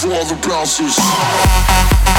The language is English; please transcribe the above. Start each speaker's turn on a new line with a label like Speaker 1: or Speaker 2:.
Speaker 1: for all the bouncers.